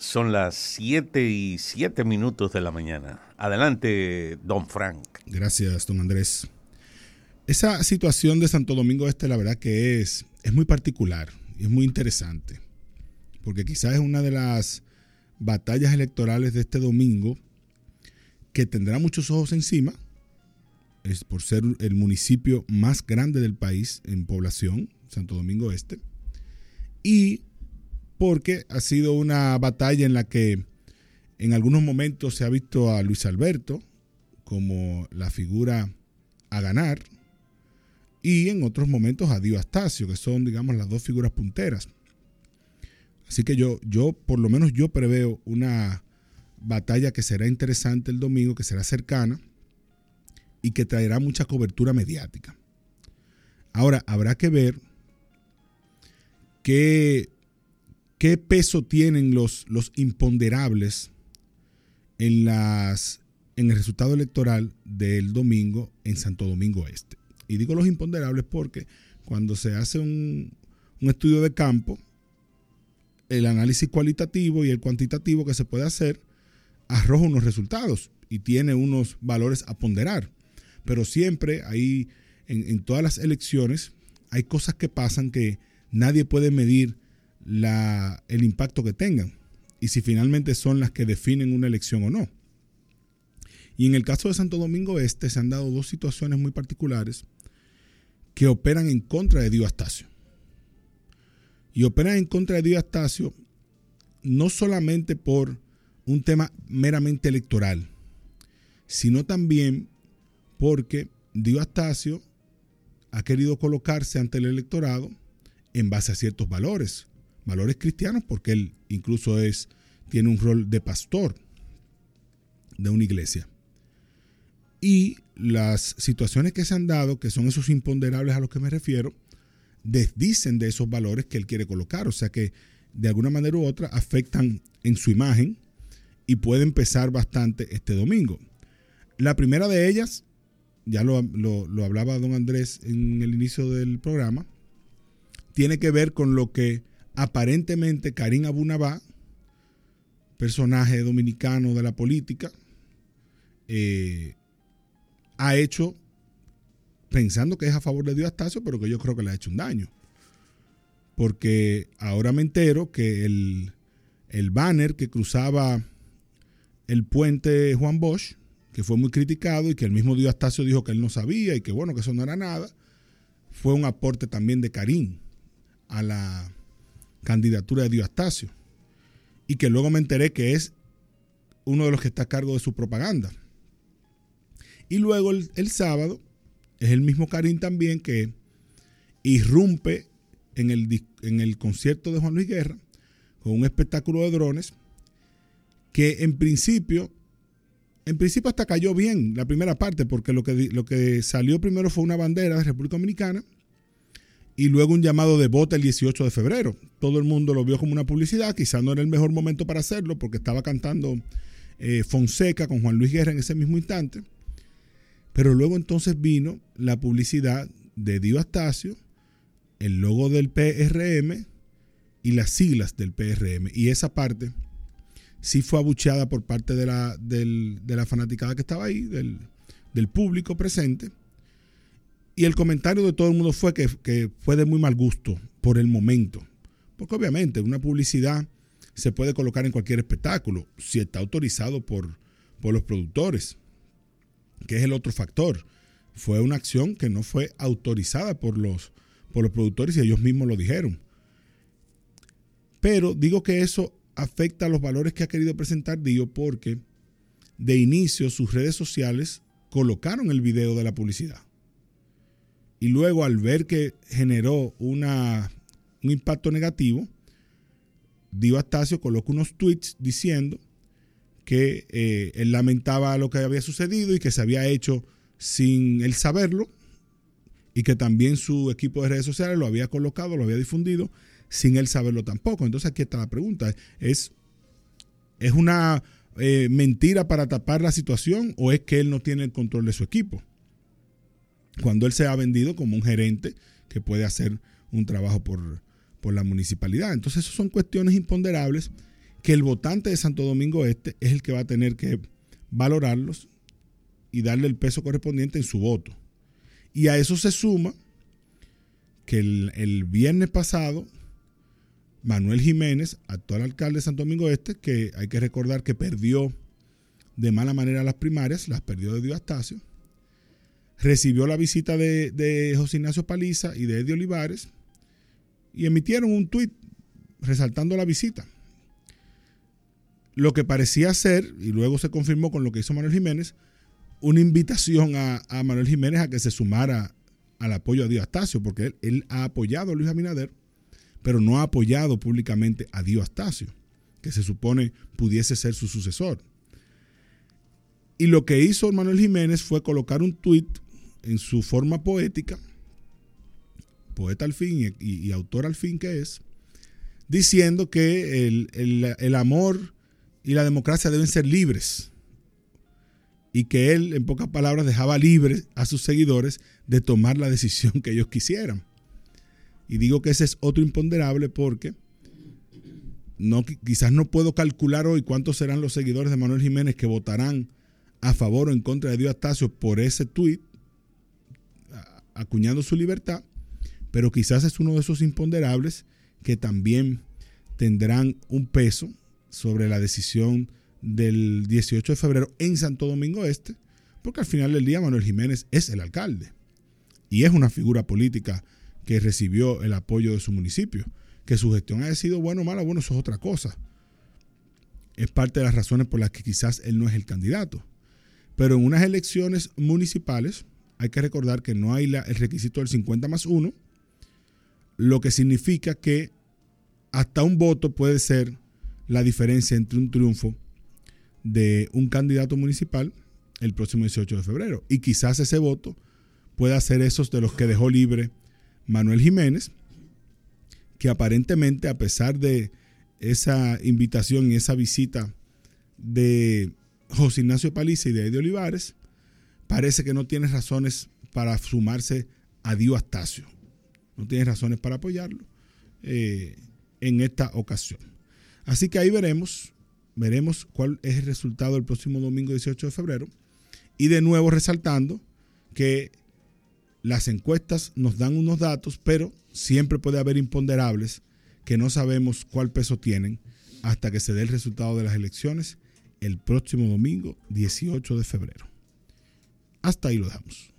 son las 7 y 7 minutos de la mañana. Adelante, don Frank. Gracias, don Andrés. Esa situación de Santo Domingo Este, la verdad que es, es muy particular y es muy interesante, porque quizás es una de las batallas electorales de este domingo que tendrá muchos ojos encima, es por ser el municipio más grande del país en población, Santo Domingo Este, y porque ha sido una batalla en la que en algunos momentos se ha visto a Luis Alberto como la figura a ganar y en otros momentos a Dio Astacio, que son, digamos, las dos figuras punteras. Así que yo, yo, por lo menos yo preveo una batalla que será interesante el domingo, que será cercana y que traerá mucha cobertura mediática. Ahora, habrá que ver qué ¿Qué peso tienen los, los imponderables en, las, en el resultado electoral del domingo en Santo Domingo Este? Y digo los imponderables porque cuando se hace un, un estudio de campo, el análisis cualitativo y el cuantitativo que se puede hacer arroja unos resultados y tiene unos valores a ponderar. Pero siempre hay, en, en todas las elecciones, hay cosas que pasan que nadie puede medir la, el impacto que tengan y si finalmente son las que definen una elección o no. Y en el caso de Santo Domingo Este se han dado dos situaciones muy particulares que operan en contra de Dio Astacio. Y operan en contra de Dio Astacio no solamente por un tema meramente electoral, sino también porque Dio Astacio ha querido colocarse ante el electorado en base a ciertos valores, valores cristianos porque él incluso es, tiene un rol de pastor de una iglesia. Y las situaciones que se han dado, que son esos imponderables a los que me refiero, desdicen de esos valores que él quiere colocar. O sea que de alguna manera u otra afectan en su imagen y pueden pesar bastante este domingo. La primera de ellas, ya lo, lo, lo hablaba don Andrés en el inicio del programa, tiene que ver con lo que aparentemente Karim Abunabá, personaje dominicano de la política, eh, ha hecho, pensando que es a favor de Dios Astacio, pero que yo creo que le ha hecho un daño. Porque ahora me entero que el, el banner que cruzaba el puente Juan Bosch, que fue muy criticado y que el mismo Dios Astacio dijo que él no sabía y que bueno, que eso no era nada, fue un aporte también de Karim a la, candidatura de Diostacio y que luego me enteré que es uno de los que está a cargo de su propaganda. Y luego el, el sábado es el mismo Karim también que irrumpe en el, en el concierto de Juan Luis Guerra con un espectáculo de drones que en principio, en principio hasta cayó bien la primera parte, porque lo que, lo que salió primero fue una bandera de República Dominicana y luego un llamado de voto el 18 de febrero. Todo el mundo lo vio como una publicidad, quizás no era el mejor momento para hacerlo porque estaba cantando eh, Fonseca con Juan Luis Guerra en ese mismo instante. Pero luego entonces vino la publicidad de Dio Astacio, el logo del PRM y las siglas del PRM. Y esa parte sí fue abucheada por parte de la, de la fanaticada que estaba ahí, del, del público presente y el comentario de todo el mundo fue que, fue de muy mal gusto por el momento. Porque obviamente una publicidad se puede colocar en cualquier espectáculo si está autorizado por, por los productores, que es el otro factor. Fue una acción que no fue autorizada por los, por los productores y ellos mismos lo dijeron. Pero digo que eso afecta a los valores que ha querido presentar Dio porque de inicio sus redes sociales colocaron el video de la publicidad y luego al ver que generó una, un impacto negativo, Dio Astacio colocó unos tweets diciendo que eh, él lamentaba lo que había sucedido y que se había hecho sin él saberlo y que también su equipo de redes sociales lo había colocado, lo había difundido sin él saberlo tampoco. Entonces aquí está la pregunta, ¿es, es una eh, mentira para tapar la situación o es que él no tiene el control de su equipo? Cuando él se ha vendido como un gerente que puede hacer un trabajo por, la municipalidad. Entonces, esas son cuestiones imponderables que el votante de Santo Domingo Este es el que va a tener que valorarlos y darle el peso correspondiente en su voto. Y a eso se suma que el, el viernes pasado, Manuel Jiménez, actual alcalde de Santo Domingo Este, que hay que recordar que perdió de mala manera las primarias, las perdió de Dios Astacio, recibió la visita de, José Ignacio Paliza y de Eddie Olivares y emitieron un tuit resaltando la visita. Lo que parecía ser, y luego se confirmó con lo que hizo Manuel Jiménez, una invitación a, Manuel Jiménez a que se sumara al apoyo a Dios Astacio, porque él, él, ha apoyado a Luis Abinader, pero no ha apoyado públicamente a Dios Astacio, que se supone pudiese ser su sucesor. Y lo que hizo Manuel Jiménez fue colocar un tuit en su forma poética, poeta al fin y, autor al fin que es, diciendo que el, el, el, amor y la democracia deben ser libres y que él, en pocas palabras, dejaba libres a sus seguidores de tomar la decisión que ellos quisieran. Y digo que ese es otro imponderable porque no, quizás no puedo calcular hoy cuántos serán los seguidores de Manuel Jiménez que votarán a favor o en contra de Dios Astacio por ese tuit, acuñando su libertad, pero quizás es uno de esos imponderables que también tendrán un peso sobre la decisión del 18 de febrero en Santo Domingo Este, porque al final del día Manuel Jiménez es el alcalde y es una figura política que recibió el apoyo de su municipio. Que su gestión haya sido buena o mala, bueno, eso es otra cosa. Es parte de las razones por las que quizás él no es el candidato. Pero en unas elecciones municipales hay que recordar que no hay el requisito del 50 más 1, lo que significa que hasta un voto puede ser la diferencia entre un triunfo de un candidato municipal el próximo 18 de febrero. Y quizás ese voto pueda ser esos de los que dejó libre Manuel Jiménez, que aparentemente a pesar de esa invitación y esa visita de José Ignacio Paliza y de Eddie Olivares, parece que no tiene razones para sumarse a Dio Astacio. No tiene razones para apoyarlo eh, en esta ocasión. Así que ahí veremos, veremos cuál es el resultado el próximo domingo 18 de febrero. Y de nuevo resaltando que las encuestas nos dan unos datos, pero siempre puede haber imponderables que no sabemos cuál peso tienen hasta que se dé el resultado de las elecciones el próximo domingo 18 de febrero. Hasta ahí lo dejamos.